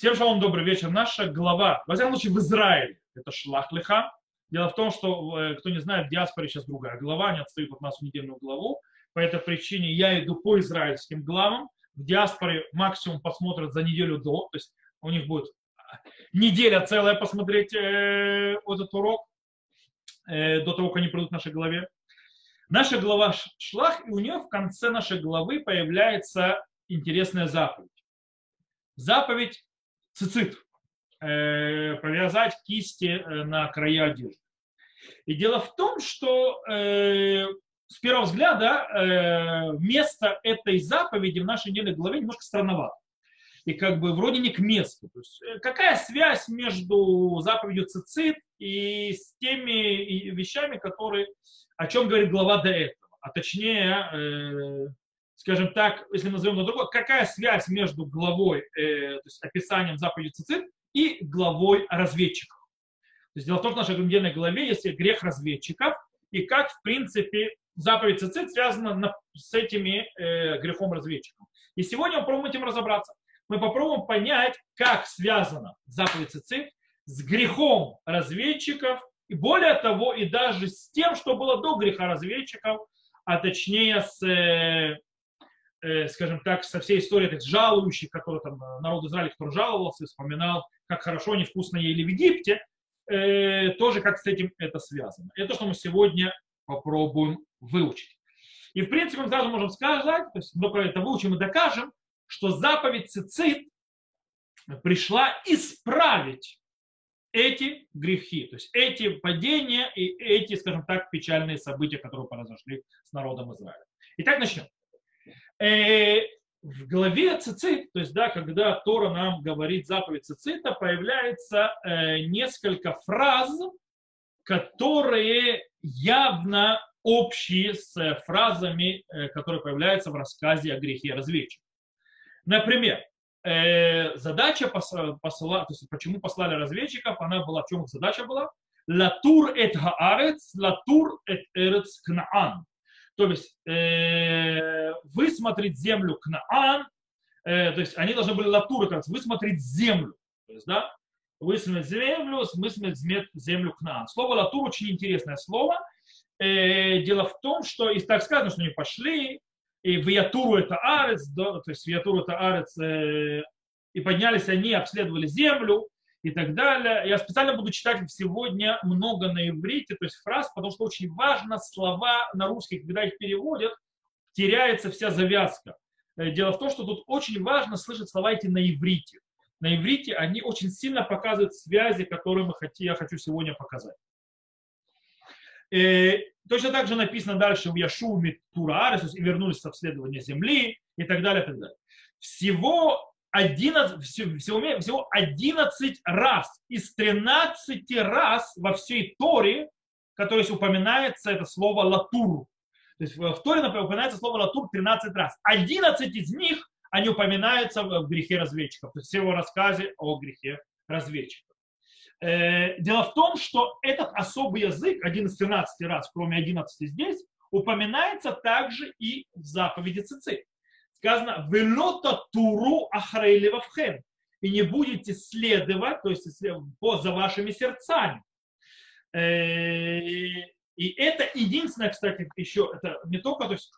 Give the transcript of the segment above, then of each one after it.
Всем шалом, добрый вечер. Наша глава, во всяком случае, в Израиле, это шлах лиха. Дело в том, что, э, кто не знает, в диаспоре сейчас другая глава, они отстают от нас в недельную главу. По этой причине я иду по израильским главам. В диаспоре максимум посмотрят за неделю до, то есть у них будет неделя целая посмотреть э, этот урок э, до того, как они придут в нашей главе. Наша глава шлах, и у нее в конце нашей главы появляется интересная заповедь. Заповедь цицит, э, повязать кисти э, на края одежды. И дело в том, что э, с первого взгляда место этой заповеди в нашей недельной главе немножко странновато. И как бы вроде не к месту. То есть, какая связь между заповедью цицит и с теми вещами, которые, о чем говорит глава до этого? А точнее, скажем так, если назовем на другое, какая связь между главой, э, то есть описанием заповеди цицит и главой разведчиков. То есть дело в том, что в нашей недельной главе есть грех разведчиков, и как, в принципе, заповедь цицит связана на, с этими э, грехом разведчиков. И сегодня мы попробуем этим разобраться. Мы попробуем понять, как связана заповедь цицит с грехом разведчиков, и более того, и даже с тем, что было до греха разведчиков, а точнее с э, скажем так, со всей историей этих жалующих, которые там э, народ Израиля, который жаловался, вспоминал, как хорошо они вкусно ели в Египте, э, тоже как с этим это связано. Это что мы сегодня попробуем выучить. И в принципе мы сразу можем сказать, то есть только это выучим и докажем, что заповедь цицит пришла исправить эти грехи, то есть эти падения и эти, скажем так, печальные события, которые произошли с народом Израиля. Итак, начнем. Э, в главе цицит, то есть, да, когда Тора нам говорит заповедь цицита, появляется э, несколько фраз, которые явно общие с фразами, э, которые появляются в рассказе о грехе разведчика. Например, э, задача посла, посла, то есть почему послали разведчиков, она была, в чем задача была? Латур эт хаарец, латур эт эрец кнаан. То есть э, высмотреть землю Кнаан, э, то есть они должны были латуры, как высмотреть землю. То есть, да, высмотреть землю, высмотреть землю Кнаан. Слово латур очень интересное слово. Э, дело в том, что и так сказано, что они пошли, и в Ятуру это арец, да, то есть в Ятуру это арец, э, и поднялись они, обследовали землю, и так далее. Я специально буду читать сегодня много на иврите, то есть фраз, потому что очень важно слова на русский, когда их переводят, теряется вся завязка. Э, дело в том, что тут очень важно слышать слова эти на иврите. На иврите они очень сильно показывают связи, которые мы хотим, я хочу сегодня показать. И э, точно так же написано дальше в Яшуме Тураарес, и вернулись с обследования земли и так далее, и так далее. Всего 11, всего, всего 11 раз из 13 раз во всей Торе, которое упоминается это слово латур. То есть в Торе упоминается слово латур 13 раз. 11 из них они упоминаются в грехе разведчиков, то есть в его рассказе о грехе разведчиков. Э, дело в том, что этот особый язык, один из 13 раз, кроме 11 здесь, упоминается также и в заповеди Цицит сказано «Велота туру ахрейлевавхем» и не будете следовать, то есть за вашими сердцами. Э, и это единственное, кстати, еще, это не только, то есть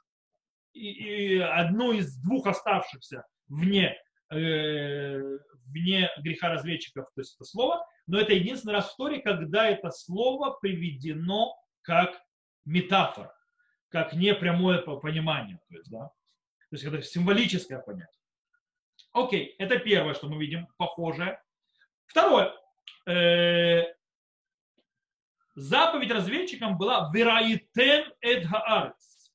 и, и одно из двух оставшихся вне, э, вне греха разведчиков, то есть это слово, но это единственный раз в истории, когда это слово приведено как метафора, как непрямое понимание. То есть, да. То есть это символическое понятие. Окей, это первое, что мы видим, похожее. Второе. Э, заповедь разведчикам была «Вераитем эд хаарец»,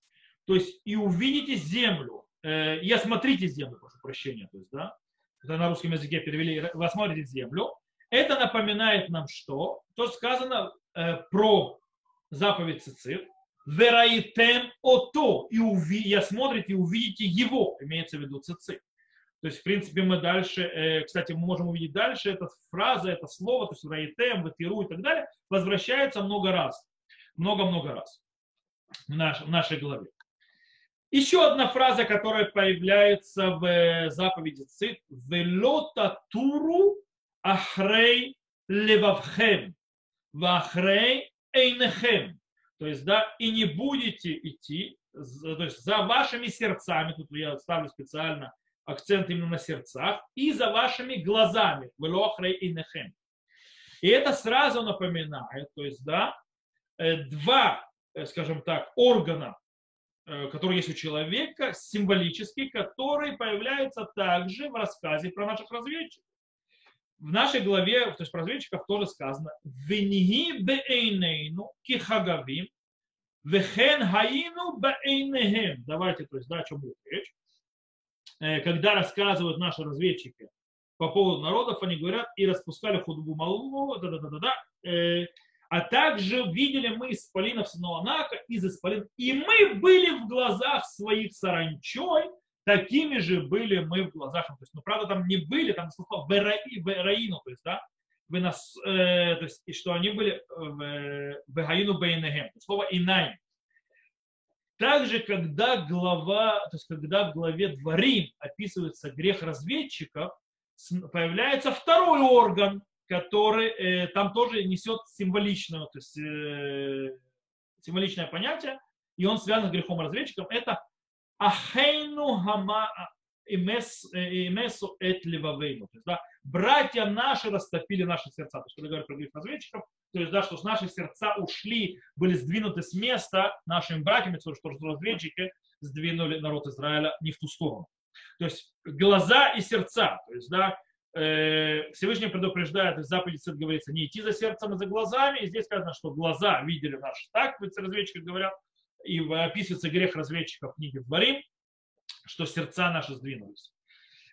то есть и увидите землю, э, и осмотрите землю, прошу прощения, то есть, да, это на русском языке перевели, вы осмотрите землю. Это напоминает нам что? То сказано э, про заповедь Цицит, вераитем ото, и, уви, и осмотрите и увидите его, имеется в виду цицит. То есть, в принципе, мы дальше, э, кстати, мы можем увидеть дальше, эта фраза, это слово, то есть раитем, ватиру и так далее, возвращается много раз. Много-много раз в, наш, в нашей голове. Еще одна фраза, которая появляется в э, заповеди Цит. Велота туру ахрей левавхем, вахрей эйнехем. То есть, да, и не будете идти, то есть за вашими сердцами, тут я ставлю специально акцент именно на сердцах, и за вашими глазами, велохрей эйнехем. И это сразу напоминает, то есть, да, э, два, э, скажем так, органа Э, который есть у человека, символический, который появляется также в рассказе про наших разведчиков. В нашей главе, то есть про разведчиков тоже сказано «Венихи беэйнейну кихагавим, вехен хаину беэйнехем». Давайте, то есть, да, о чем будет речь. Э, когда рассказывают наши разведчики по поводу народов, они говорят, и распускали худбу малу, да-да-да-да, э, а также видели мы исполинов сынов Анака из исполин. И мы были в глазах своих саранчой, такими же были мы в глазах. То есть, ну, правда, там не были, там слово Бераину, то есть, да, вы нас, э, то есть, и что они были в Бегаину Бейнегем, слово Инайм. Также, когда глава, то есть, когда в главе Дворим описывается грех разведчиков, появляется второй орган, который э, там тоже несет символичное, то есть, э, символичное понятие, и он связан с грехом разведчиком, это ахейну хама имесу эт левавейну. То есть, да, братья наши растопили наши сердца. То есть, когда говорят про грех разведчиков, то есть, да, что наши сердца ушли, были сдвинуты с места нашими братьями, что, что разведчики сдвинули народ Израиля не в ту сторону. То есть глаза и сердца, то есть, да, Э, Всевышний предупреждает, в заповеди говорится, не идти за сердцем и за глазами. И здесь сказано, что глаза видели наши так, разведчики говорят, и описывается грех разведчиков книге Дворим, что сердца наши сдвинулись.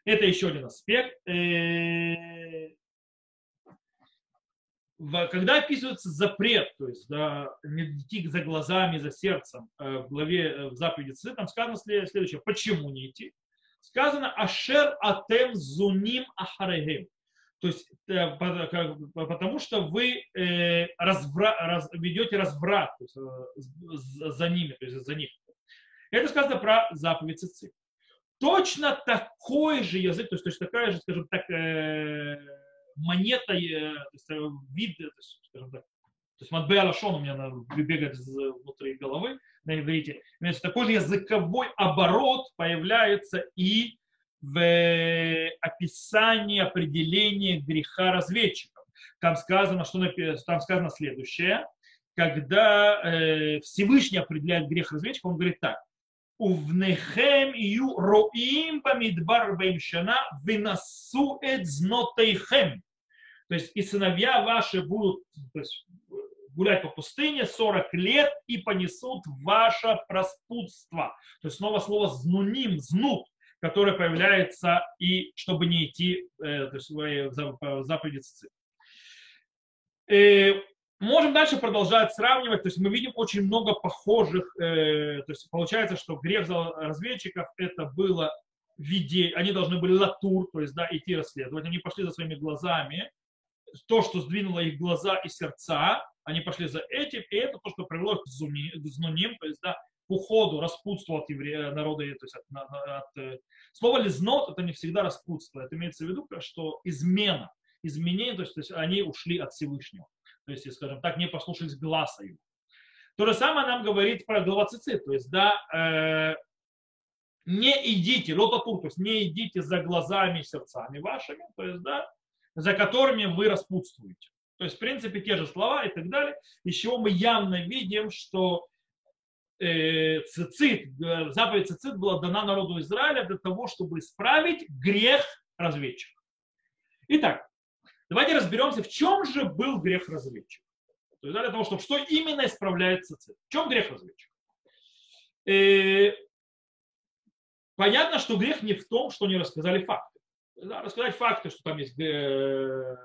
Это еще один аспект. Э, когда описывается запрет, то есть да, не идти за глазами, за сердцем, э, в главе в заповеди Ци, там сказано следующее, почему не идти? сказано Ашер Атем Зуним Ахарегем. То есть, э, потому что вы э, развра, раз, ведете разврат то есть, э, за ними, то есть за них. Это сказано про заповедь Цици. Точно такой же язык, то есть, то есть такая же, скажем так, монета, то есть, вид, то есть, скажем так, то есть Матбе Алашон у меня бегает внутри головы на иврите. Такой же языковой оборот появляется и в описании определения греха разведчиков. Там сказано, что там сказано следующее. Когда э, Всевышний определяет грех разведчиков, он говорит так. Увнехем ию роим бамидбар беймшана выносу эт знотейхем. То есть и сыновья ваши будут то есть, гулять по пустыне 40 лет и понесут ваше распутство. То есть снова слово знуним, знут, которое появляется и чтобы не идти э, то заповеди цицит. Э, можем дальше продолжать сравнивать. То есть мы видим очень много похожих. Э, то есть получается, что грех разведчиков это было виде, они должны были латур, то есть да, идти расследовать. Они пошли за своими глазами. То, что сдвинуло их глаза и сердца, они пошли за этим, и это то, что привело к знуним, то есть, да, к уходу, распутству от еврея, народа, то есть от, от, э, слово лизнот это не всегда распутство, это имеется в виду, что измена, изменение, то есть, то есть они ушли от Всевышнего, то есть, скажем так, не послушались глаза его. То же самое нам говорит про главоцицит, то есть, да, э, не идите, лотатур, то есть не идите за глазами и сердцами вашими, то есть, да, за которыми вы распутствуете. То есть, в принципе, те же слова и так далее, из чего мы явно видим, что э, цицит, э, заповедь цицит была дана народу Израиля для того, чтобы исправить грех разведчика. Итак, давайте разберемся, в чем же был грех разведчика. То есть для того, чтобы что именно исправляет цицит. В чем грех разведчика? Э, понятно, что грех не в том, что не рассказали факты. Да, рассказать факты, что там есть э,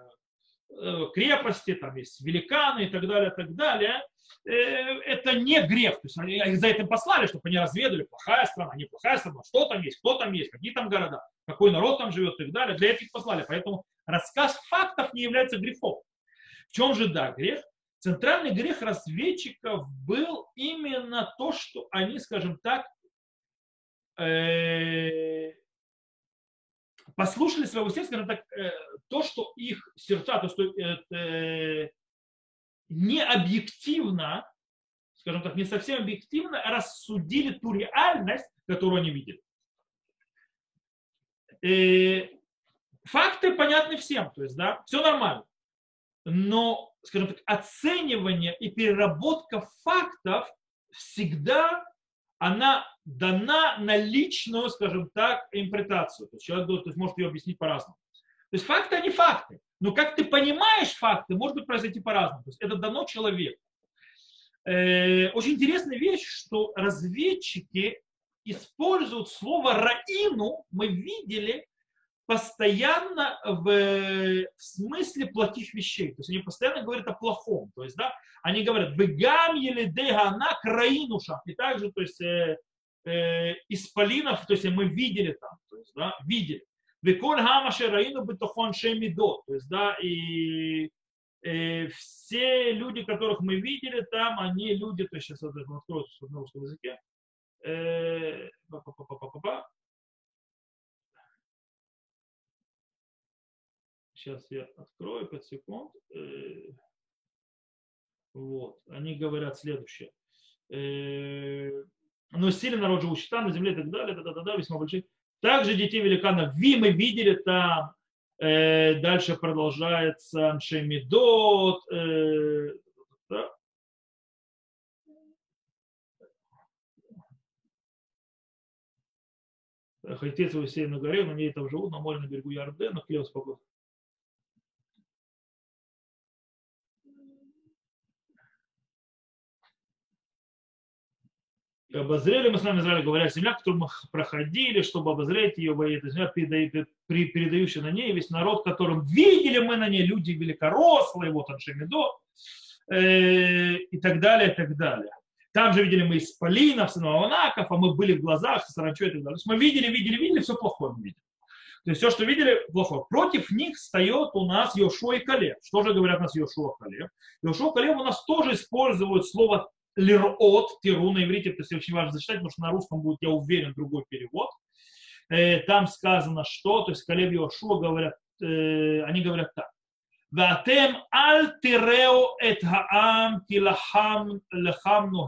Э, крепости, там есть великаны и так далее, так далее, э, это не грех. То есть они за этим послали, чтобы они разведали, плохая страна, неплохая страна, что там есть, кто там есть, какие там города, какой народ там живет и так далее. Для этих послали. Поэтому рассказ фактов не является грехом. В чем же, да, грех? Центральный грех разведчиков был именно то, что они, скажем так, э, послушали своего сердца, скажем так, э, то, что их сердца, то, что э, не объективно, скажем так, не совсем объективно рассудили ту реальность, которую они видели. И факты понятны всем, то есть, да, все нормально. Но, скажем так, оценивание и переработка фактов всегда она дана на личную, скажем так, интерпретацию. То есть человек то есть, может ее объяснить по-разному. То есть факты, они факты. Но как ты понимаешь факты, может быть произойти по-разному. То есть это дано человеку. Э, очень интересная вещь, что разведчики используют слово «раину», мы видели, постоянно в, смысле плохих вещей. То есть они постоянно говорят о плохом. То есть, да, они говорят, «Бегам еле дегана краинуша». И также, то есть, э, э, исполинов, то есть мы видели там, то есть, да, видели. Веколь хамаше раину бетохон шемидо. То есть, да, и э, все люди, которых мы видели там, они люди, то есть сейчас это открою на русском языке. Э, Сейчас я открою 5 секунд. Вот. Они говорят следующее. Э, но сильный народ живущий там, на земле и так далее, да, да, да, да, весьма большие. Также детей великанов Ви мы видели там, э, дальше продолжается Аншемидот, э, да. Хайтец его на горе, на ней там живут, на море на берегу Ярдена, хлеб спокойно. И обозрели мы с вами Израиль, говоря, земля, которую мы проходили, чтобы обозреть ее, эта земля, передающая на ней, весь народ, которым видели мы на ней, люди великорослые, вот Аншемидо, э, и так далее, и так далее. Там же видели мы исполинов, сынов Анаков, а мы были в глазах, саранчо и так далее. То есть мы видели, видели, видели, все плохое мы видели. То есть все, что видели, плохое. Против них встает у нас Йошуа и Калев. Что же говорят у нас Йошуа и Калев? Йошуа и Калев у нас тоже используют слово лирот, тиру на иврите, то есть очень важно зачитать, потому что на русском будет, я уверен, другой перевод. Э, там сказано, что, то есть Калев Йошуа говорят, э, они говорят так. ואתם אל תראו את העם כי לחם, לחמנו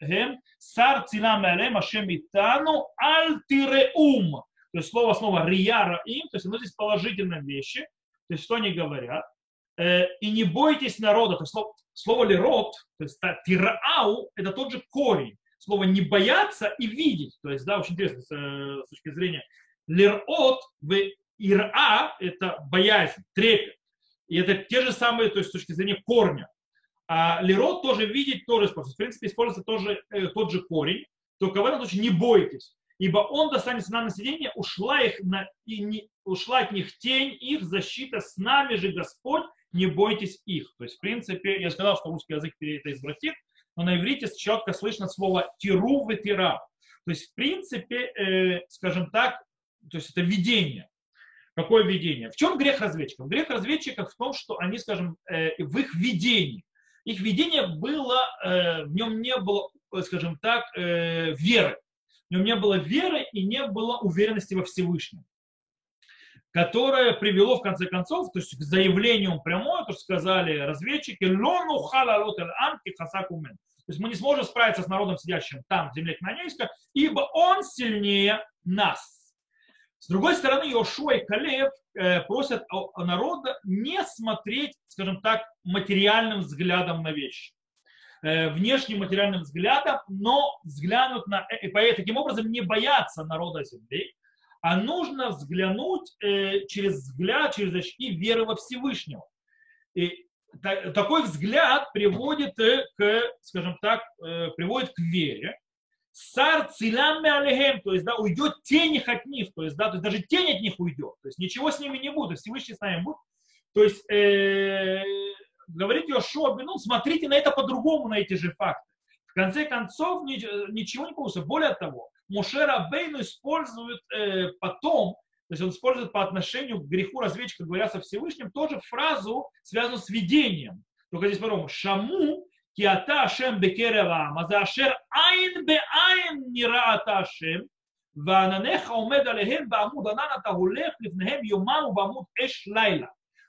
הם, שר צילה מעליהם, השם איתנו, אל תראום. То есть слово снова рия раим, то есть оно здесь положительные вещи. То есть что они говорят? Э, и не бойтесь народа. То есть слово, слово лирот, то есть тираау, это тот же корень. Слово не бояться и видеть. То есть, да, очень интересно с, э, с точки зрения лирот, в ира это боязнь, трепет. И это те же самые, то есть с точки зрения корня. А лирот тоже видеть, тоже используется. В принципе, используется тоже, э, тот же корень. Только в этом случае не бойтесь ибо он достанется нам на сиденье, ушла, их на, и не, ушла от них тень их, защита с нами же Господь, не бойтесь их. То есть, в принципе, я сказал, что русский язык это извратит, но на иврите четко слышно слово тиру в тира. То есть, в принципе, э, скажем так, то есть это видение. Какое видение? В чем грех разведчиков? Грех разведчиков в том, что они, скажем, э, в их видении. Их видение было, э, в нем не было, скажем так, э, веры. В нем не было веры и не было уверенности во Всевышнем которое привело в конце концов, то есть к заявлению прямое, то сказали разведчики, лону амки хасакумен. То есть мы не сможем справиться с народом, сидящим там, в земле Кнанейска, ибо он сильнее нас. С другой стороны, Йошуа и Калев э, просят народа не смотреть, скажем так, материальным взглядом на вещи э, внешним материальным взглядом, но взглянуть на, и таким образом не бояться народа земли, а нужно взглянуть э, через взгляд, через очки веры во Всевышнего. И такой взгляд приводит э, к, скажем так, э, приводит к вере. Сар цилями алехем, то есть, да, уйдет тень их от них, то есть, да, то есть даже тень от них уйдет, то есть ничего с ними не будет, Всевышний с нами будет. То есть, э, говорит Йошуа, ну, смотрите на это по-другому, на эти же факты. В конце концов, ничего не получится. Более того, Мушера Бейну использует э, потом, то есть он использует по отношению к греху разведчика, говоря со Всевышним, тоже фразу, связанную с видением. Только здесь по-другому. Шаму киата ашем бекеревам, азашер айн бе айн нира ашем. וענניך עומד עליהם בעמוד ענן אתה הולך לפניהם יומם ובעמוד אש לילה.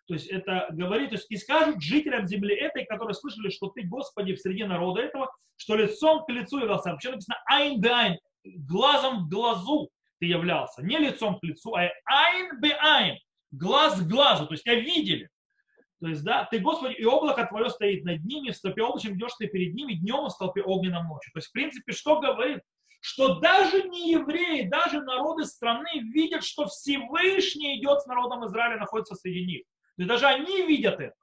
То есть это говорит, то есть и скажут жителям земли этой, которые слышали, что ты, Господи, в среди народа этого, что лицом к лицу являлся. Вообще написано айн бе айн, глазом к глазу ты являлся. Не лицом к лицу, а айн бе айн, глаз к глазу. То есть тебя видели. То есть, да, ты, Господи, и облако твое стоит над ними, в столпе облачном идешь ты перед ними, днем в столпе огненном ночью. То есть, в принципе, что говорит? Что даже не евреи, даже народы страны видят, что Всевышний идет с народом Израиля, находится среди них. То есть даже они видят это.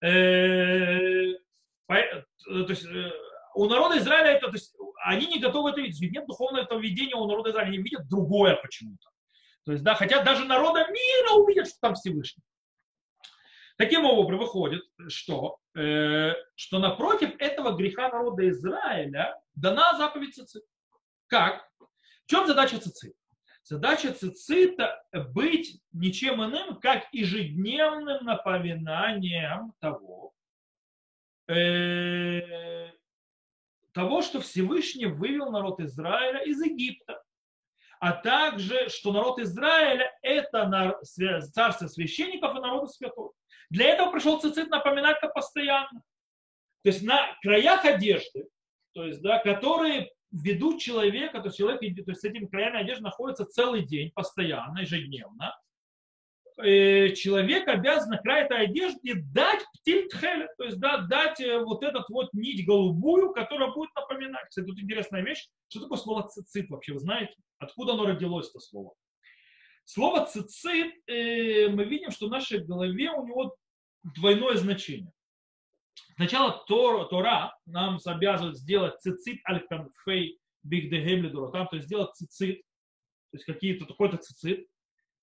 Э, то есть э, у народа Израиля это, то есть они не готовы это видеть. Нет духовного этого видения у народа Израиля, они видят другое почему-то. То есть, да, хотя даже народа мира увидят, что там Всевышний. Таким образом, выходит, что, э, что напротив этого греха народа Израиля дана заповедь цицит. Как? В чем задача цицит? Задача цицита быть ничем иным, как ежедневным напоминанием того, э, того, что Всевышний вывел народ Израиля из Египта, а также, что народ Израиля – это царство священников и народа святой. Для этого пришел цицит напоминать это постоянно. То есть на краях одежды, то есть, да, которые ведут человека, то есть человек то есть с этими краями одежды находится целый день, постоянно, ежедневно, э, человек обязан край этой одежды дать птильтхель, то есть да, дать э, вот этот вот нить голубую, которая будет напоминать. Кстати, тут интересная вещь. Что такое слово цицит вообще, вы знаете? Откуда оно родилось, это слово? Слово цицит, э, мы видим, что в нашей голове у него двойное значение. Сначала Тора, Тора нам обязывает сделать цицит аль-канфей там, то есть сделать цицит, то есть какие-то какой-то цицит,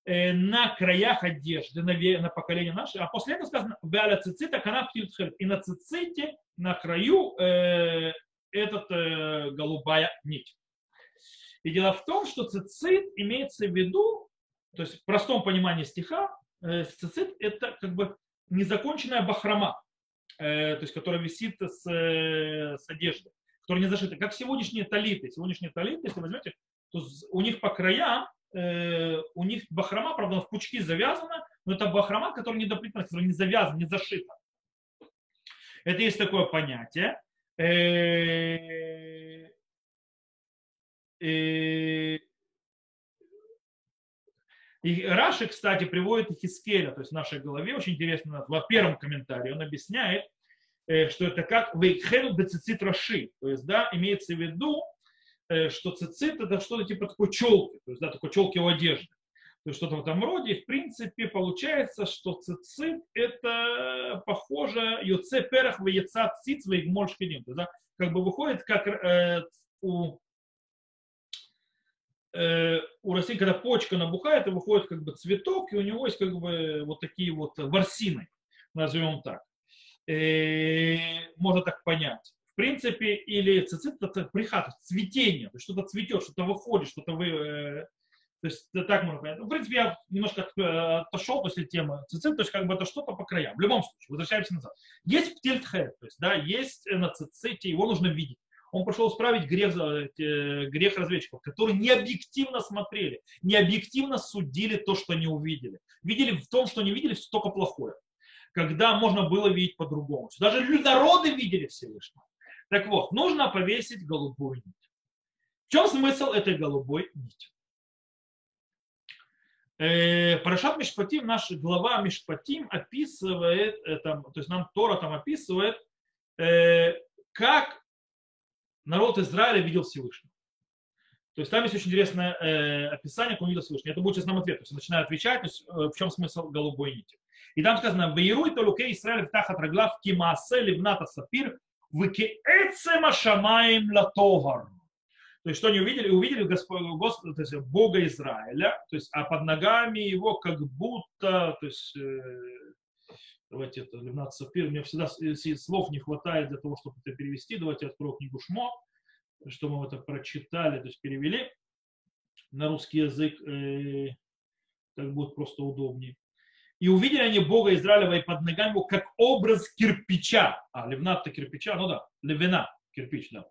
на краях одежды, на, на поколение наше, а после этого сказано «Беаля цицита канап и на циците, на краю э, этот э, голубая нить. И дело в том, что цицит имеется в виду, то есть в простом понимании стиха, э, цицит это как бы незаконченная бахрома э, то есть которая висит с, э, с одежды, которая не зашита. Как сегодняшние талиты. Сегодняшние талиты, если возьмете, то у них по краям, э, у них бахрома, правда, в пучки завязана, но это бахрома, которая не доплетена, которая не завязана, не зашита. Это есть такое понятие. Э, э, и Раши, кстати, приводит Хискеля, то есть в нашей голове, очень интересно, в первом комментарии он объясняет, э, что это как вейхену цицит Раши, то есть, да, имеется в виду, что цицит это что-то типа такой челки, то есть, да, такой челки у одежды. То есть что-то в этом роде. И в принципе получается, что цицит это похоже йоце перах в яйца циц в игмольшкиним. Да? Как бы выходит как э, у Э, у растения, когда почка набухает, и выходит как бы цветок, и у него есть как бы вот такие вот ворсины, назовем так. Э, можно так понять. В принципе, или цицит это прихат, цветение, то есть что-то цветет, что-то выходит, что-то вы... Э, то есть так можно понять. Ну, в принципе, я немножко отошел после темы цицит, то есть как бы это что-то по краям. В любом случае, возвращаемся назад. Есть птельтхед, то есть да, есть на циците, его нужно видеть он пошел исправить грех, э, грех разведчиков, которые не объективно смотрели, не объективно судили то, что не увидели. Видели в том, что не видели, все только плохое. Когда можно было видеть по-другому. Даже народы видели Всевышнего. Так вот, нужно повесить голубую нить. В чем смысл этой голубой нити? Э, Парашат Мишпатим, наш глава Мишпатим описывает, это, то есть нам Тора там описывает, э, как народ Израиля видел Всевышнего. То есть там есть очень интересное э, описание, как он видел Всевышнего. Это будет сейчас нам ответ. То есть я начинаю отвечать, то есть, э, в чем смысл голубой нити. И там сказано, «Вейруй толуке Израиль тахат раглав кимаасе ливната сапир выкеэцема шамаем латогар». То есть что они увидели? Увидели Господь, Господь, то есть Бога Израиля, то есть, а под ногами его как будто, то есть, э, давайте это, Левнат Сапир, мне всегда слов не хватает для того, чтобы это перевести. Давайте открою книгу Шмо, что мы это прочитали, то есть перевели на русский язык, э, так будет просто удобнее. И увидели они Бога Израилева и под ногами его, как образ кирпича. А, левнат-то кирпича, ну да, левина, кирпич, да.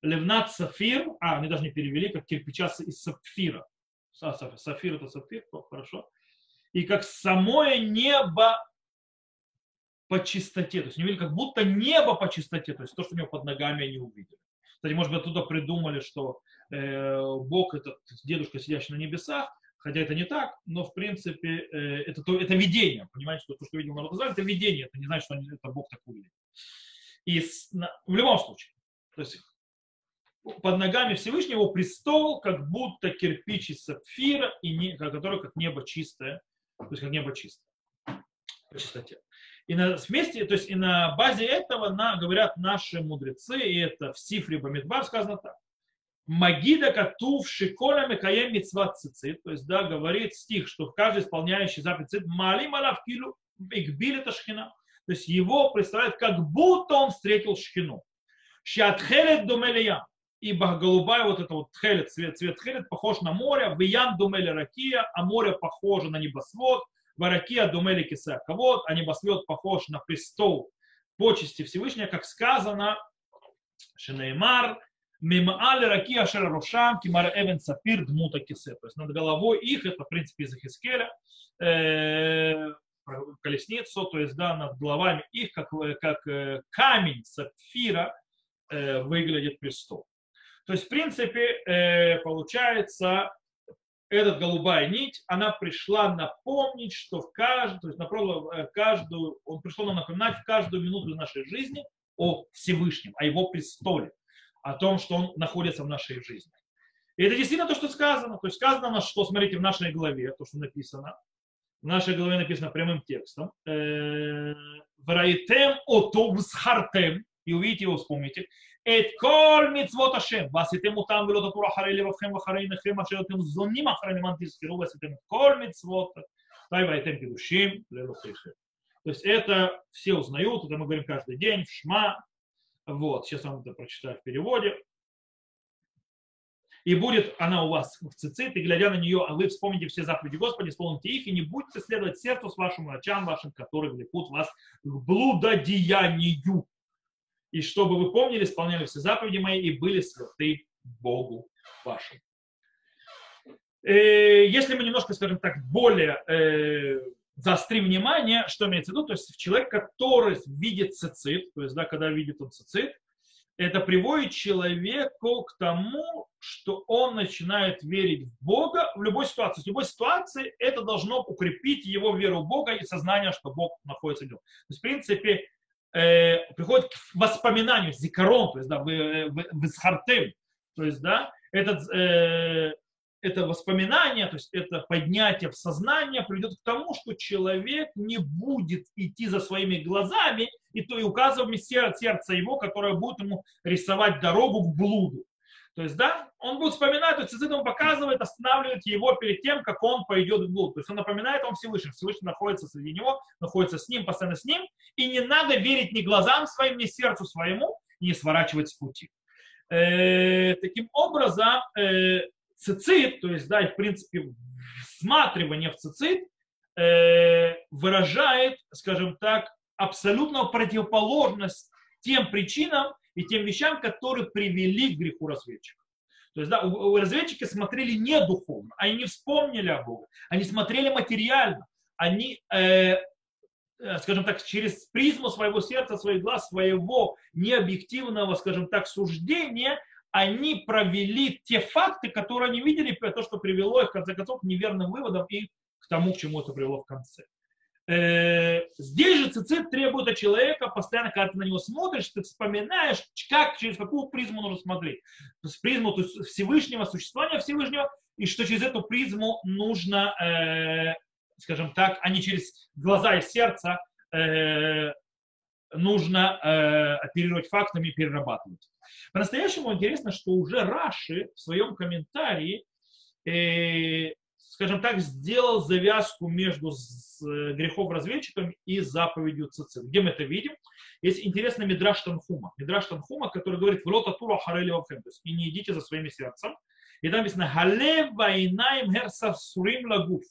Левнат Сафир, а, они даже не перевели, как кирпича из сапфира. Сафир это сапфир, хорошо. И как самое небо по чистоте. То есть они видели как будто небо по чистоте, то есть то, что у него под ногами они увидели. Кстати, может быть, оттуда придумали, что э, Бог этот дедушка, сидящий на небесах, хотя это не так, но в принципе э, это, то, это видение. Понимаете, что то, что видел народ Израиля, это видение, это не значит, что это Бог так увидел. И с, на, в любом случае, то есть под ногами Всевышнего престол, как будто кирпич из сапфира, и не, который как небо чистое, то есть как небо чистое по чистоте. И на, вместе, то есть и на базе этого на, говорят наши мудрецы, и это в Сифре Бамидбар сказано так. Магида катув шиколя мекаем митцват цицит, то есть, да, говорит стих, что каждый исполняющий заповедь цицит, мали малав килу игбили это шхина. То есть его представляет, как будто он встретил шхину. Шиатхелет думелия, ибо голубая вот это вот тхелет, цвет, цвет тхелет похож на море, виян думели ракия, а море похоже на небосвод, варакия думели киса кавод, а небосвод похож на престол почести Всевышнего, как сказано, Шинеймар, Мимаали раки ашер рушам, кимар эвен сапир дмута кисе. То есть над головой их, это в принципе из Ихискеля, э, колесницу, то есть да, над головами их, как, как э, камень сапфира э, выглядит престол. То есть, в принципе, получается, эта голубая нить, она пришла напомнить, что в каждую, то есть на каждую, он пришел нам напоминать в каждую минуту нашей жизни о Всевышнем, о его престоле, о том, что он находится в нашей жизни. И это действительно то, что сказано. То есть сказано, что, смотрите, в нашей главе, то, что написано, в нашей главе написано прямым текстом, э, «Враитем ото всхартем», и увидите его, вспомните, «Эт кол митцвот ашем, васитем утам велота тура харей левавхем вахарей нехем, ашеротем зоним ахраним антисхиру, васитем кол митцвот, тай ваитем кедушим лелохихем». То есть это все узнают, это мы говорим каждый день, в Шма, вот, сейчас вам это прочитаю в переводе. И будет она у вас в цицит, и глядя на нее, вы вспомните все заповеди Господи, исполните их, и не будете следовать сердцу с вашим ночам вашим, которые влекут вас к блудодеянию и чтобы вы помнили, исполняли все заповеди мои и были святы Богу вашему. Э, если мы немножко, скажем так, более э, заострим внимание, что имеется в виду, то есть человек, который видит цицит, то есть, да, когда видит он цицит, это приводит человеку к тому, что он начинает верить в Бога в любой ситуации. В любой ситуации это должно укрепить его веру в Бога и сознание, что Бог находится в нем. То есть, в принципе, э, приходит к воспоминанию, зикарон, то есть, да, в, в, в то есть, да, этот, э, это воспоминание, то есть это поднятие в сознание приведет к тому, что человек не будет идти за своими глазами и то и указывать сердце его, которое будет ему рисовать дорогу к блуду. То есть, да, он будет вспоминать, то есть цицит ему показывает, останавливает его перед тем, как он пойдет в блуд. То есть он напоминает вам Всевышний. Всевышний находится среди него, находится с ним, постоянно с ним. И не надо верить ни глазам своим, ни сердцу своему, и не сворачивать с пути. Э, таким образом, э, цицит, то есть, да, в принципе, всматривание в цицит э, выражает, скажем так, абсолютную противоположность тем причинам, и тем вещам, которые привели к греху разведчика. То есть, да, разведчики смотрели не духовно, они не вспомнили о Боге, они смотрели материально, они, э, э, скажем так, через призму своего сердца, своих глаз, своего необъективного, скажем так, суждения, они провели те факты, которые они видели, то, что привело их, в конце концов, к неверным выводам и к тому, к чему это привело в конце. Э, здесь же цицит требует от человека, постоянно, когда ты на него смотришь, ты вспоминаешь, как, через какую призму нужно смотреть. Есть призму то есть Всевышнего, существования Всевышнего, и что через эту призму нужно, э, скажем так, а не через глаза и сердце, э, нужно оперировать фактами и перерабатывать. По-настоящему интересно, что уже Раши в своем комментарии э, скажем так, сделал завязку между э, грехов разведчиком и заповедью цицит. Где мы это видим? Есть интересный Мидраш Танхума. Мидраш Танхума, который говорит, «Влота тура харели вафем», то есть «И не идите за своими сердцем». И там написано, «Халев вайнаем херсасурим лагуф».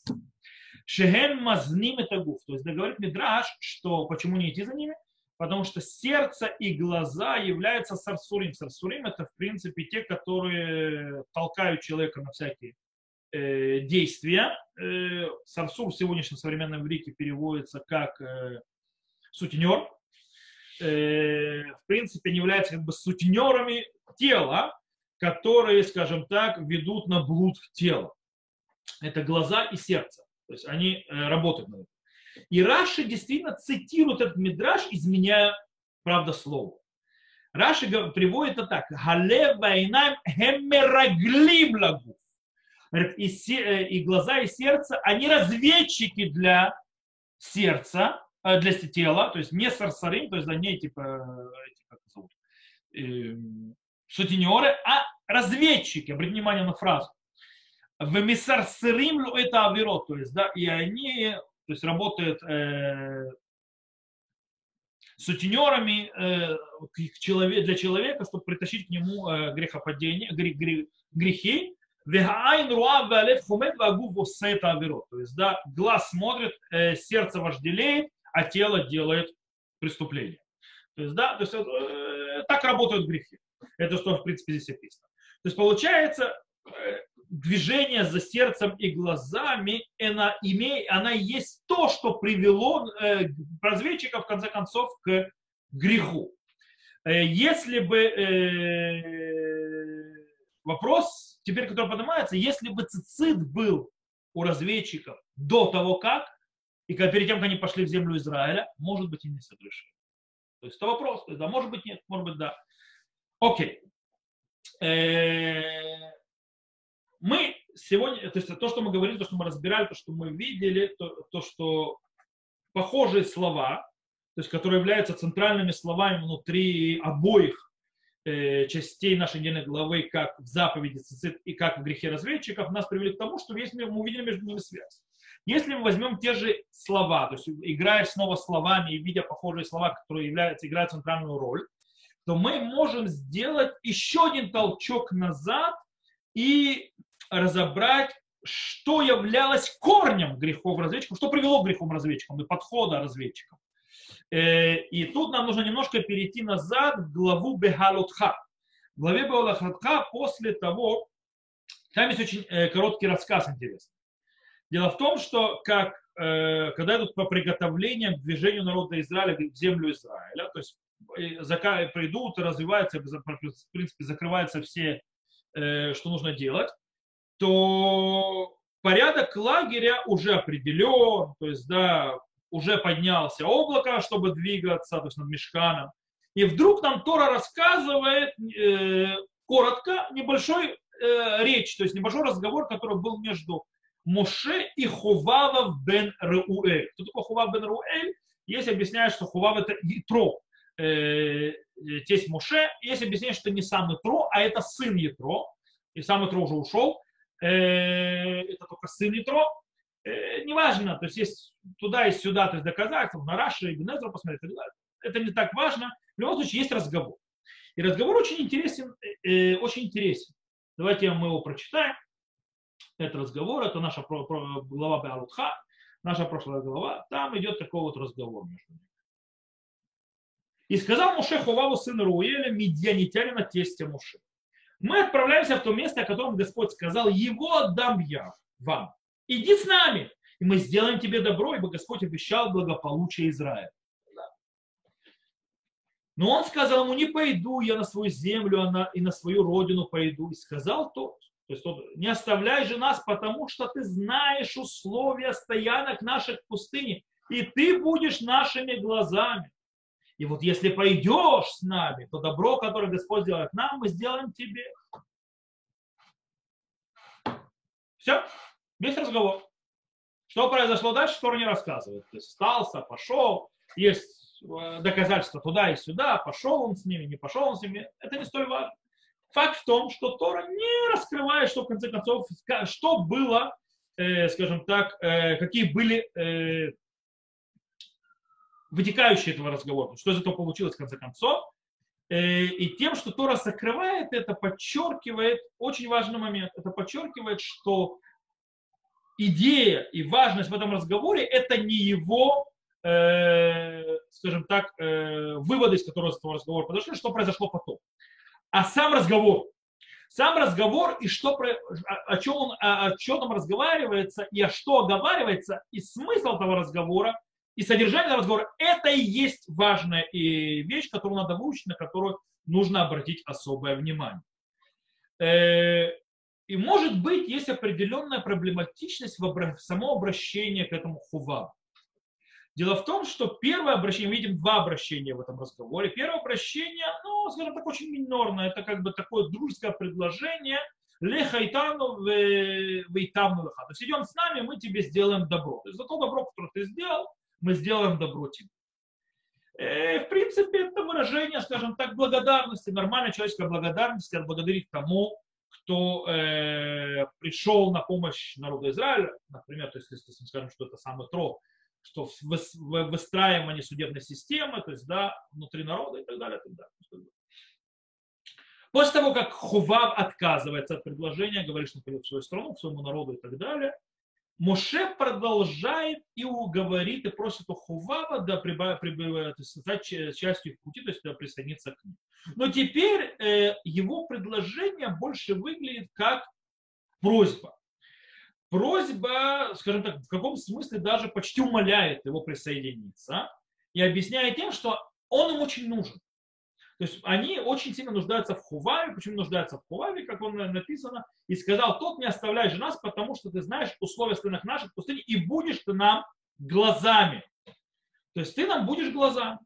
Шехен мазним это гуф. То есть говорит Мидраш, что почему не идти за ними? Потому что сердце и глаза являются сарсурим. Сарсурим это, в принципе, те, которые толкают человека на всякие э, действия. Э, сарсур в сегодняшнем современном иврите переводится как э, сутенер. Э, в принципе, они являются как бы сутенерами тела, которые, скажем так, ведут на блуд тела. Это глаза и сердце. То есть они э, работают над этим. И Раши действительно цитирует этот мидраж, изменяя, правда, слово. Раши приводит это так. Гале вайнам хемераглим лагу. И, э, и глаза и сердце, они разведчики для сердца, э, для тела, то есть не сарсарим, то есть они типа, эти, как зовут, э, сутенеры, а разведчики. Обратите внимание на фразу. В мисарсарим это авирот, то есть, да, и они то есть работает э, сутенерами э, для человека, чтобы притащить к нему э, грехопадение, грех, грех, грехи. То есть, да, глаз смотрит, э, сердце вожделеет, а тело делает преступление. То есть, да, то есть, э, так работают грехи. Это что, в принципе, здесь описано. То есть, получается, э, движение за сердцем и глазами, она, имеет, она есть то, что привело э, разведчика, в конце концов, к греху. Э, если бы э, вопрос, теперь который поднимается, если бы цицит был у разведчиков до того, как, и перед тем, как они пошли в землю Израиля, может быть, и не согрешили. То есть это вопрос, да, может быть, нет, может быть, да. Окей. Э, мы сегодня, то есть то, что мы говорили, то, что мы разбирали, то, что мы видели, то, то что похожие слова, то есть которые являются центральными словами внутри обоих э, частей нашей недельной главы, как в заповеди цицит и как в грехе разведчиков, нас привели к тому, что есть, мы увидели между ними связь. Если мы возьмем те же слова, то есть играя снова словами и видя похожие слова, которые являются, играют центральную роль, то мы можем сделать еще один толчок назад и разобрать, что являлось корнем грехов разведчиков, что привело к грехам разведчикам и подхода разведчикам. Э, и тут нам нужно немножко перейти назад в главу Бехалутха. В главе Бехалутха после того, там есть очень э, короткий рассказ интересный. Дело в том, что как, э, когда идут по приготовлениям к движению народа Израиля в землю Израиля, то есть придут, развиваются, в принципе, закрываются все, что нужно делать, то порядок лагеря уже определен, то есть, да, уже поднялся облако, чтобы двигаться, то есть над мешканом. И вдруг нам Тора рассказывает э, коротко небольшой э, речь, то есть небольшой разговор, который был между Моше и Хувава бен Рауэль. Кто такой Хував бен Рауэль? Есть объясняют, что Хував это Итро, э, тесть Моше. Есть объясняют, что не сам Итро, а это сын Итро. И сам Итро уже ушел. Э, это только сын Итро, э, неважно, то есть есть туда и сюда, то есть доказательства, на Раши и Бенезра посмотреть, это не так важно. В любом случае есть разговор. И разговор очень интересен, э, очень интересен. Давайте мы его прочитаем. Это разговор, это наша глава Беалутха, наша прошлая глава. Там идет такой вот разговор между ними. И сказал Муше Хуваву сыну Руэля, медианитянина тестя Муше мы отправляемся в то место, о котором Господь сказал, его отдам я вам. Иди с нами, и мы сделаем тебе добро, ибо Господь обещал благополучие Израиля. Но он сказал ему, не пойду я на свою землю и на свою родину пойду. И сказал тот, то есть тот, не оставляй же нас, потому что ты знаешь условия стоянок наших в пустыне, и ты будешь нашими глазами. И вот если пойдешь с нами, то добро, которое Господь сделает нам, мы сделаем тебе. Все, весь разговор. Что произошло дальше, Тора не рассказывает. То есть остался, пошел, есть э, доказательства туда и сюда, пошел он с ними, не пошел он с ними. Это не столь важно. Факт в том, что Тора не раскрывает, что в конце концов, что было, э, скажем так, э, какие были э, вытекающие этого разговора, что из этого получилось в конце концов. Э, и тем, что Тора закрывает это, подчеркивает очень важный момент. Это подчеркивает, что идея и важность в этом разговоре это не его, э, скажем так, э, выводы, из которого этого разговора подошли, что произошло потом. А сам разговор, сам разговор и что, о, чем он, о чем там разговаривается, и о что оговаривается, и смысл этого разговора, и содержание разговора, это и есть важная и вещь, которую надо выучить, на которую нужно обратить особое внимание. Э, и может быть, есть определенная проблематичность в само обращение к этому хувабу. Дело в том, что первое обращение, мы видим два обращения в этом разговоре. Первое обращение, ну, скажем так, очень минорное. Это как бы такое дружеское предложение. Лехайтану вейтавну леха. То есть идем с нами, мы тебе сделаем добро. То есть за то добро, которое ты сделал, мы сделаем добро тебе. Э, в принципе, это выражение, скажем так, благодарности, нормальной человеческой благодарности, отблагодарить тому, кто э, пришел на помощь народу Израиля, например, то есть если мы скажем, что это самый трог, что в выстраивании судебной системы, то есть, да, внутри народа и так далее, и так далее. После того, как Хував отказывается от предложения, говорит, что он пойдет в свою страну, к своему народу и так далее, Моше продолжает и уговорит, и просит у Хувава да, прибавить, прибавить, стать частью их пути, то есть да, присоединиться к ним. Но теперь э, его предложение больше выглядит как просьба. Просьба, скажем так, в каком смысле даже почти умоляет его присоединиться и объясняет тем, что он им очень нужен. То есть они очень сильно нуждаются в Хуваве. Почему нуждаются в Хуваве, как он написано? И сказал, тот не оставляй же нас, потому что ты знаешь условия стран наших пустыни, и будешь ты нам глазами. То есть ты нам будешь глазами.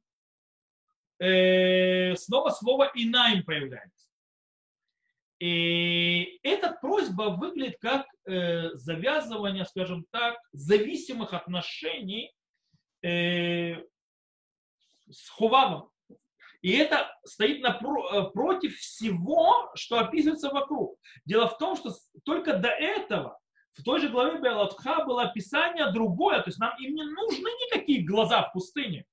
Э, снова слово «инаим» появляется. И эта просьба выглядит как э, завязывание, скажем так, зависимых отношений э, с Хувавом. И это стоит напротив э, всего, что описывается вокруг. Дело в том, что только до этого в той же главе Белатха было описание другое. То есть нам им не нужны никакие глаза в пустыне.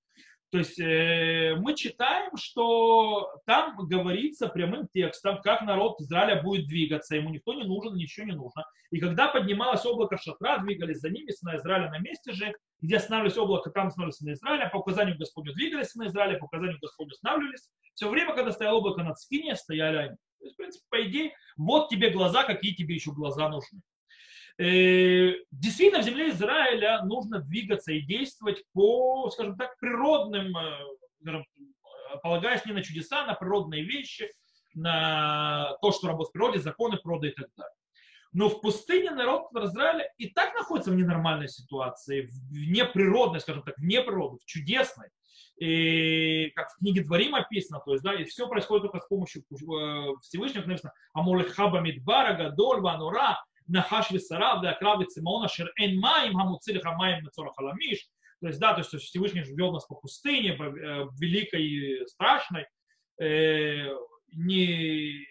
То есть э, мы читаем, что там говорится прямым текстом, как народ Израиля будет двигаться, ему никто не нужен, ничего не нужно. И когда поднималось облако шатра, двигались за ними, сына Израиля на месте же, где останавливались облако, там останавливались на Израиля, по указанию Господню двигались на Израиля, по указанию Господню останавливались. Все время, когда стояло облако над скине, стояли они. То есть, в принципе, по идее, вот тебе глаза, какие тебе еще глаза нужны. Э, действительно в земле Израиля нужно двигаться и действовать по, скажем так, природным, э, полагаясь не на чудеса, на природные вещи, на то, что работает в природе, законы природы и так далее. Но в пустыне народ Израиля и так находится в ненормальной ситуации, в неприродной, скажем так, в неприродной, в чудесной. И как в книге Дворим описано, то есть, да, и все происходит только с помощью э, Всевышнего, написано, Амулехаба Мидбара, Гадоль, Ванура, Нахаш Висарав, да, Крав Цимона, Шер Эн Маим, Хамуцили Хамаим, Мецора Халамиш. То есть, да, то есть Всевышний вел нас по пустыне, э, великой и страшной, э, не,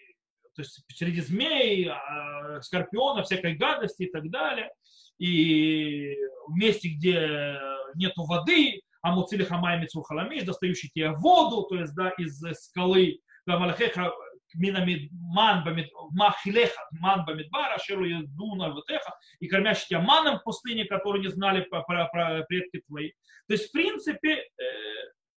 то есть среди змей, э, скорпионов, всякой гадости и так далее. И в месте, где нету воды, а муцили хамай мицу халамиш, достающий тебе воду, то есть, да, из скалы, ман махилеха, ман бамидбара, шеру едуна ватеха, и кормящий тебя маном в пустыне, которые не знали про, про, про предки твои. То есть, в принципе, э,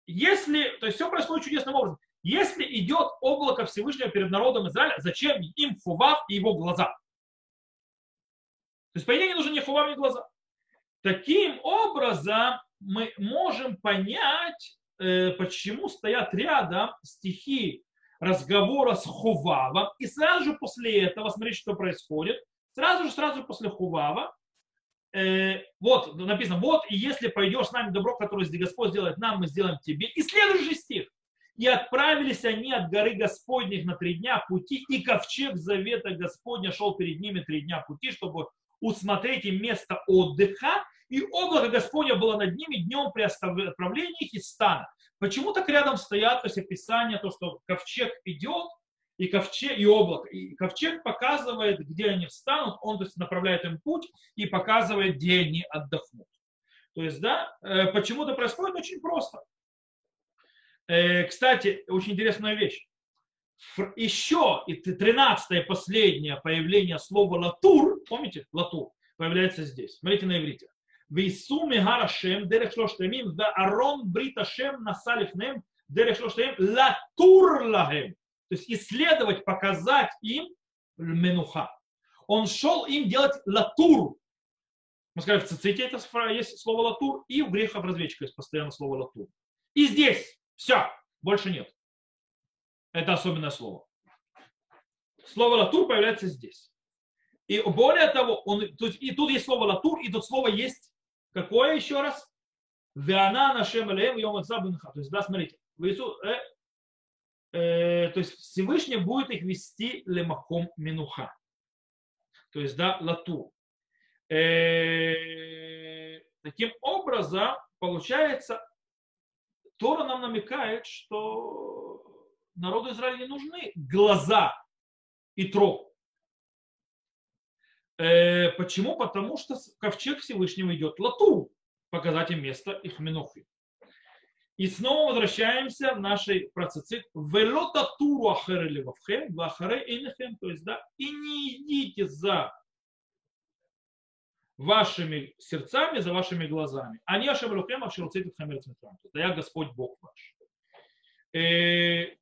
если, то есть все происходит чудесным образом. Если идет облако Всевышнего перед народом Израиля, зачем им Хував и его глаза? То есть, по идее, не нужны ни Хував, ни глаза. Таким образом, мы можем понять, э, почему стоят рядом стихи разговора с Хувавом, и сразу же после этого, смотрите, что происходит, сразу же, сразу же после Хувава, э, вот написано, вот, и если пойдешь с нами добро, которое Господь сделает нам, мы сделаем тебе. И следующий стих. И отправились они от горы Господних на три дня пути, и ковчег завета Господня шел перед ними три дня пути, чтобы усмотреть им место отдыха, и облако Господня было над ними днем при отправлении их из стана. Почему так рядом стоят, то есть описание, то, что ковчег идет, и ковчег, и облако. И ковчег показывает, где они встанут, он то есть, направляет им путь и показывает, где они отдохнут. То есть, да, э, почему это происходит очень просто. Э, кстати, очень интересная вещь. Еще и тринадцатое последнее появление слова латур, помните, латур, появляется здесь. Смотрите на иврите. Висуми гарашем дерех шлоштемим да арон бриташем насалифнем дерех шлоштемим латур лагем. То есть исследовать, показать им менуха. Он шел им делать латур. Мы сказали, в циците есть слово латур, и в грехов разведчика есть постоянно слово латур. И здесь все, больше нет. Это особенное слово. Слово латур появляется здесь. И более того, он, есть, и тут есть слово латур, и тут слово есть какое еще раз? Веана нашем элеем йом То есть, да, смотрите, Иису, э, э, то есть Всевышний будет их вести лемахом минуха. То есть, да, латур. Э, таким образом, получается, Тора нам намекает, что народу Израиля не нужны глаза и троп. Э, почему? Потому что ковчег Всевышнего идет лату, показать им место их минухи. И снова возвращаемся в нашей процессе. Велота туру ахере левавхем, вахаре инехем, то есть, да, и не идите за вашими сердцами, за вашими глазами. Они ашем а шелцит хамер Да я Господь Бог ваш. И, э,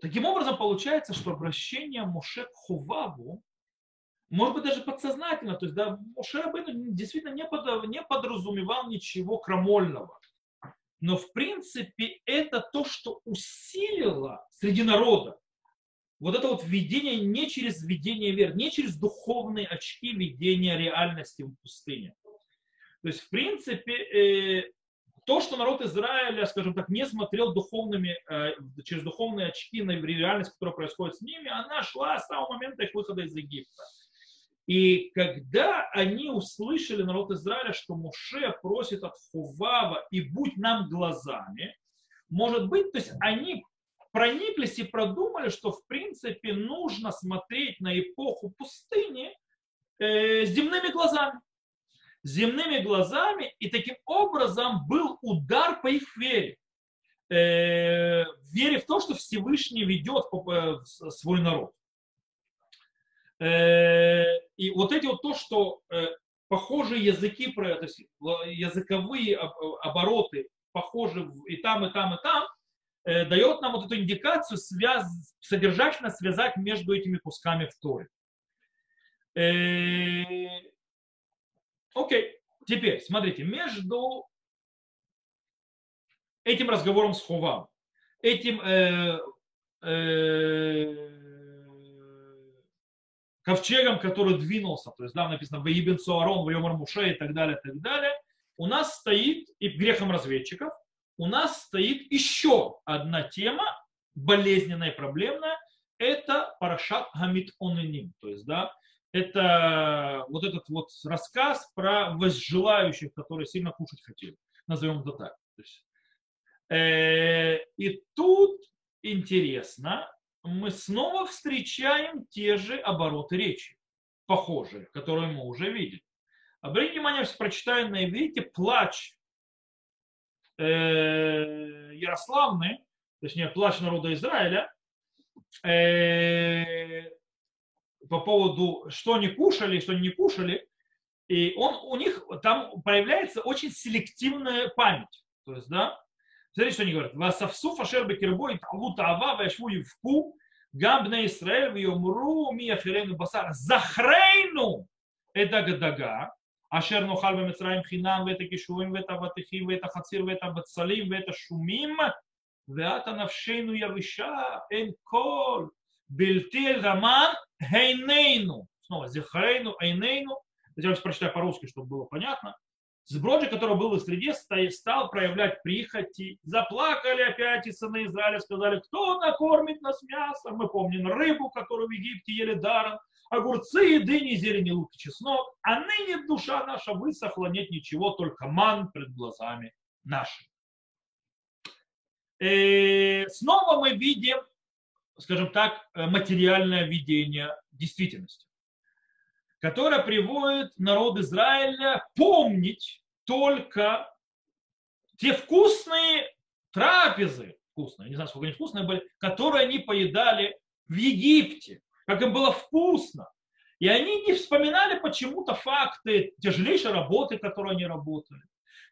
таким образом, получается, что обращение Моше к Хуваву может быть, даже подсознательно, то есть, да, Моше действительно не, под, не подразумевал ничего крамольного. Но, в принципе, это то, что усилило среди народа вот это вот видение не через видение веры, не через духовные очки видения реальности в пустыне. То есть, в принципе, э, то, что народ Израиля, скажем так, не смотрел духовными, э, через духовные очки на реальность, которая происходит с ними, она шла с того момента их выхода из Египта. И когда они услышали, народ Израиля, что Муше просит от Хувава и будь нам глазами, может быть, то есть они прониклись и продумали, что в принципе нужно смотреть на эпоху пустыни э, земными глазами. Земными глазами, и таким образом был удар по их вере. Э, вере в то, что Всевышний ведет э, свой народ. Э, и вот эти вот то, что похожие языки, то есть языковые обороты похожи и там, и там, и там, э, дает нам вот эту индикацию связ, содержательно связать между этими кусками в Торе. Окей, теперь смотрите, между этим разговором с Хувам, этим э, э, ковчегом, который двинулся, то есть там написано «Ваибен Суарон, Вайомар Муше» и так далее, так далее, у нас стоит, и грехом разведчиков, у нас стоит еще одна тема, болезненная и проблемная, это Парашат Хамид Оненим, то есть, да, это вот этот вот рассказ про возжелающих, которые сильно кушать хотели, назовем это так. Э, и тут интересно, мы снова встречаем те же обороты речи, похожие, которые мы уже видели. Обратите внимание, прочитаю на иврите плач э, Ярославны, точнее плач народа Израиля, э, по поводу, что они кушали, что они не кушали, и он, у них там появляется очень селективная память. То есть, да, Смотрите, что они говорят. Васавсу фашер бекербо и талу таава вяшву евку гам бне Исраэль вьомру ми афирену басар захрейну это гадага אשר נאכל במצרים חינם ואת הכישורים ואת האבטיחים ואת החציר ואת הבצלים ואת השומים ואת נפשנו יבשה אין כל בלתי רמן עינינו. Снова, зихрейну, айнейну. Я прочитаю по-русски, чтобы было понятно. Сброджи, который был в среде, стал проявлять прихоти. Заплакали опять и сыны Израиля, сказали, кто накормит нас мясом? Мы помним рыбу, которую в Египте ели даром, огурцы, дыни, зелень, лук и чеснок. А ныне душа наша высохла, нет ничего, только ман пред глазами нашими. Э, снова мы видим, скажем так, материальное видение действительности которая приводит народ Израиля помнить только те вкусные трапезы, вкусные, не знаю, сколько они вкусные были, которые они поедали в Египте, как им было вкусно. И они не вспоминали почему-то факты тяжелейшей работы, которую они работали.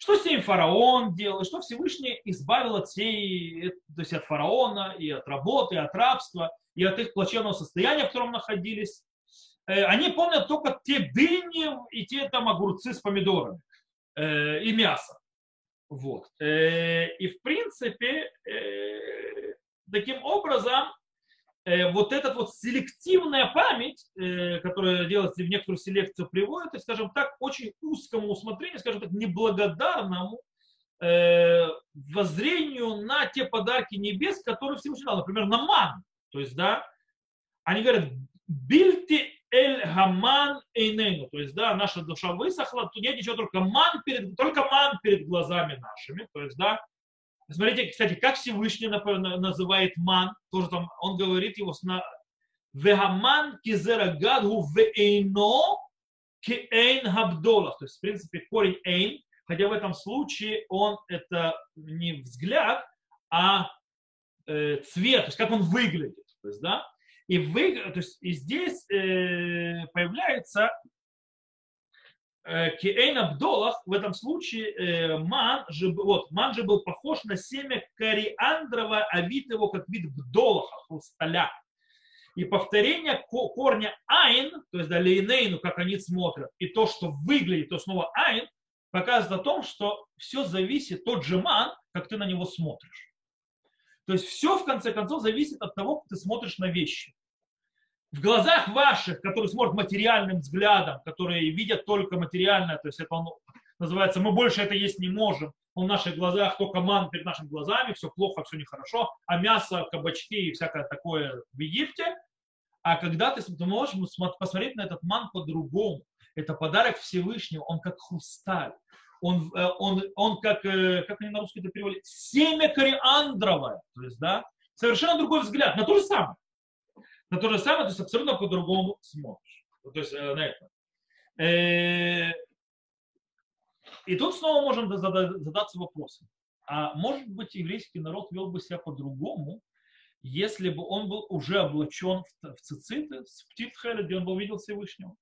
Что с ним фараон делал, что Всевышний избавил от всей, то есть от фараона, и от работы, и от рабства, и от их плачевного состояния, в котором находились. Э, они помнят только те дыни и те там огурцы с помидорами э, и мясо. Вот. Э, и в принципе, таким образом, вот эта вот селективная память, которая делается в некоторую селекцию приводит, скажем так, очень узкому усмотрению, скажем так, неблагодарному воззрению на те подарки небес, которые Всевышний дал, например, на ман. То есть, да, они говорят, бильти эль гаман эйнейну, то есть, да, наша душа высохла, тут нет ничего, только ман перед, только ман перед глазами нашими, то есть, да, Смотрите, кстати, как Всевышний называет ман, тоже там, он говорит его на Вегаман кизера гадгу вейно кеэйн габдолах. То есть, в принципе, корень эйн, хотя в этом случае он это не взгляд, а э, цвет, то есть как он выглядит. То есть, да, и, вы, то есть, и здесь э, появляется Киэйн Абдолах, в этом случае э, ман, же, вот, ман же был похож на семя кориандрова, а вид его как вид бдолаха, хрусталя. И повторение корня айн, то есть да, лейнейну, как они смотрят, и то, что выглядит, то снова айн, показывает о том, что все зависит, тот же ман, как ты на него смотришь. То есть все, в конце концов, зависит от того, как ты смотришь на вещи в глазах ваших, которые смотрят материальным взглядом, которые видят только материальное, то есть это он, называется, мы больше это есть не можем, он в наших глазах только ман перед нашими глазами, все плохо, все нехорошо, а мясо, кабачки и всякое такое в Египте. А когда ты, ты можешь посмотреть на этот ман по-другому, это подарок Всевышнего, он как хрусталь, он, э, он, он как, э, как они на русский это перевели, семя кориандровое, то есть, да, совершенно другой взгляд на то же самое на то же самое, то есть абсолютно по-другому смотришь. То есть э, на это. Э, и тут снова можем задаться вопросом. А может быть, еврейский народ вел бы себя по-другому, если бы он был уже облачен в цициты, в птитхеле, где он был видел Всевышнего?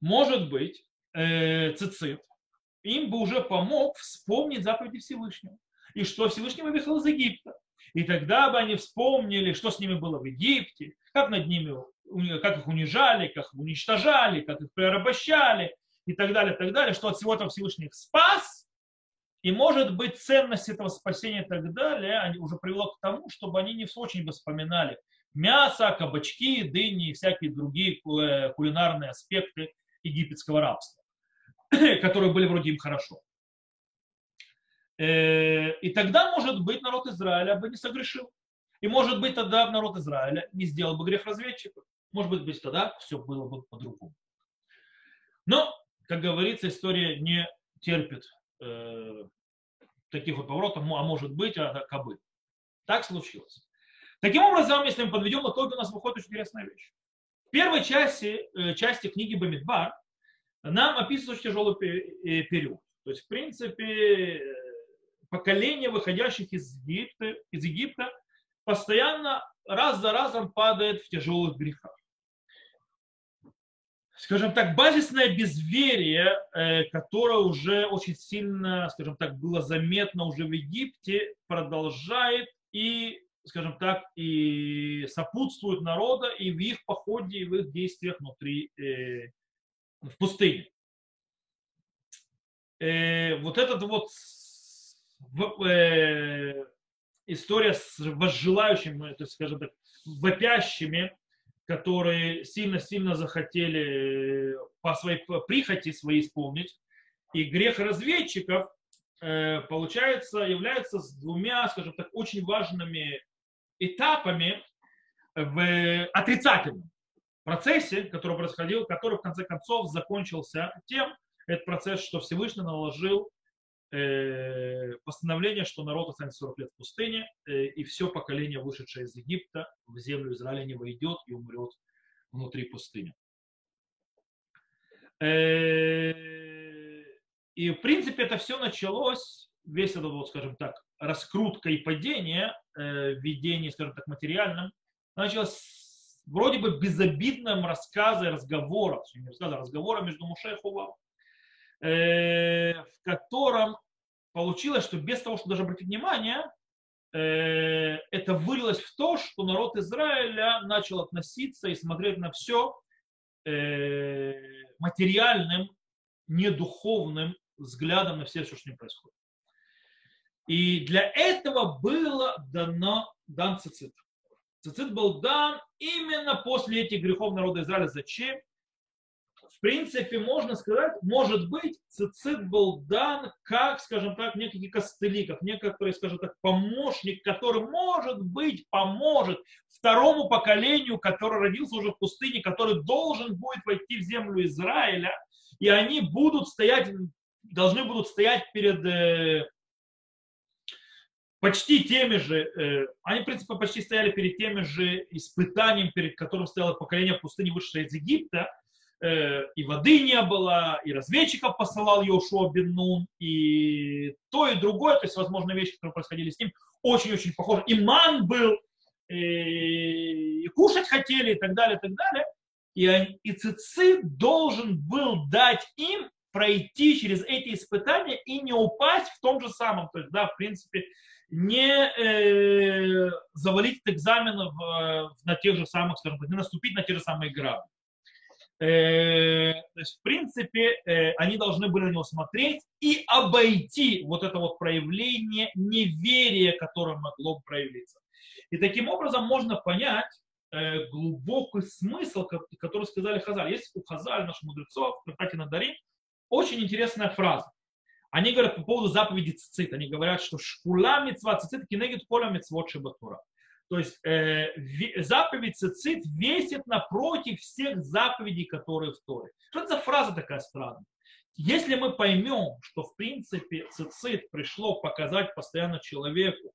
Может быть, э, цицит им бы уже помог вспомнить заповеди Всевышнего. И что Всевышний вывел из Египта. И тогда бы они вспомнили, что с ними было в Египте, как над ними, как их унижали, как их уничтожали, как их порабощали и так далее, так далее, что от всего этого Всевышний их спас, и может быть ценность этого спасения и так далее они уже привело к тому, чтобы они не очень бы вспоминали мясо, кабачки, дыни и всякие другие э, кулинарные аспекты египетского рабства, которые были вроде им хорошо. Э, и тогда, может быть, народ Израиля бы не согрешил. И может быть тогда народ Израиля не сделал бы грех разведчиков. Может быть, тогда все было бы по-другому. Но, как говорится, история не терпит э, таких вот поворотов, а может быть, а кабы. Так случилось. Таким образом, если мы подведем итоги, у нас выходит очень интересная вещь. В первой части, э, части книги Бамидбар нам описывается очень тяжелый э, период. То есть, в принципе, поколение выходящих из Египта, из Египта постоянно раз за разом падает в тяжелых грехах. Скажем так, базисное безверие, э, которое уже очень сильно, скажем так, было заметно уже в Египте, продолжает и, скажем так, и сопутствует народа и в их походе, и в их действиях внутри, э, в пустыне. Э, вот этот вот история с возжелающими, то есть, скажем так, вопящими, которые сильно-сильно захотели э, по своей прихоти своей исполнить. И грех разведчиков, э, получается, является с двумя, скажем так, очень важными этапами в отрицательном процессе, который происходил, который в конце концов закончился тем, этот процесс, что Всевышний наложил постановление, что народ останется 40 лет в пустыне, э, и все поколение, вышедшее из Египта, в землю Израиля не войдет и умрет внутри пустыни. Э, и, в принципе, это все началось, весь этот, вот, скажем так, раскрутка и падение в видении, скажем так, материальном, началось вроде бы безобидном рассказе, разговора, не рассказа, а между Муше и Хувалом, э, в котором получилось, что без того, чтобы даже обратить внимание, э, это вылилось в то, что народ Израиля начал относиться и смотреть на все э, материальным, недуховным взглядом на все, что с ним происходит. И для этого было дано, дан цицит. Цицит был дан именно после этих грехов народа Израиля. Зачем? В принципе, можно сказать, может быть, цицит был дан как, скажем так, некий костыли, как некоторый, скажем так, помощник, который, может быть, поможет второму поколению, который родился уже в пустыне, который должен будет войти в землю Израиля, и они будут стоять, должны будут стоять перед э, почти теми же, э, они, в принципе, почти стояли перед теми же испытаниями, перед которым стояло поколение пустыни, вышедшее из Египта, и воды не было, и разведчиков посылал Йошуа бен Нун, и то, и другое, то есть, возможно, вещи, которые происходили с ним, очень-очень похожи. И ман был, и кушать хотели, и так далее, и так далее. И, и Цицит должен был дать им пройти через эти испытания и не упасть в том же самом. То есть, да, в принципе, не э, завалить экзамен в, на тех же самых, скажем так, не наступить на те же самые грабли. Э, то есть, в принципе, э, они должны были на него смотреть и обойти вот это вот проявление неверия, которое могло проявиться. И таким образом можно понять э, глубокий смысл, который сказали Хазаль. Есть у Хазаль, наших мудрецов, в трактате на Дарим, очень интересная фраза. Они говорят по поводу заповеди цицит. Они говорят, что шкула мецва цицит кинегит поля мецвот шебатура. То есть э, заповедь цицит весит напротив всех заповедей, которые в Торе. Что это за фраза такая странная? Если мы поймем, что в принципе цицит пришло показать постоянно человеку,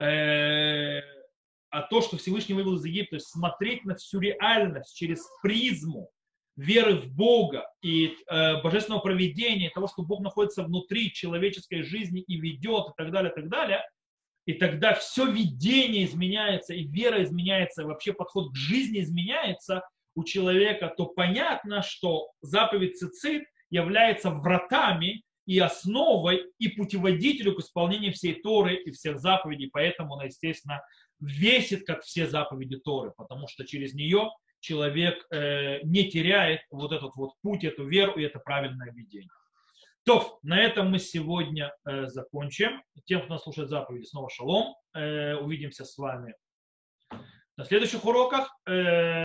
э, а то, что Всевышний вывел из Египта, то есть смотреть на всю реальность через призму веры в Бога и э, божественного проведения, того, что Бог находится внутри человеческой жизни и ведет, и так далее, и так далее, и тогда все видение изменяется, и вера изменяется, и вообще подход к жизни изменяется у человека, то понятно, что заповедь цицит является вратами и основой, и путеводителю к исполнению всей Торы и всех заповедей. Поэтому она, естественно, весит, как все заповеди Торы, потому что через нее человек э, не теряет вот этот вот путь, эту веру и это правильное видение. То, на этом мы сегодня э, закончим. Тем, кто нас слушает заповеди, снова шалом. Э, увидимся с вами на следующих уроках. Э,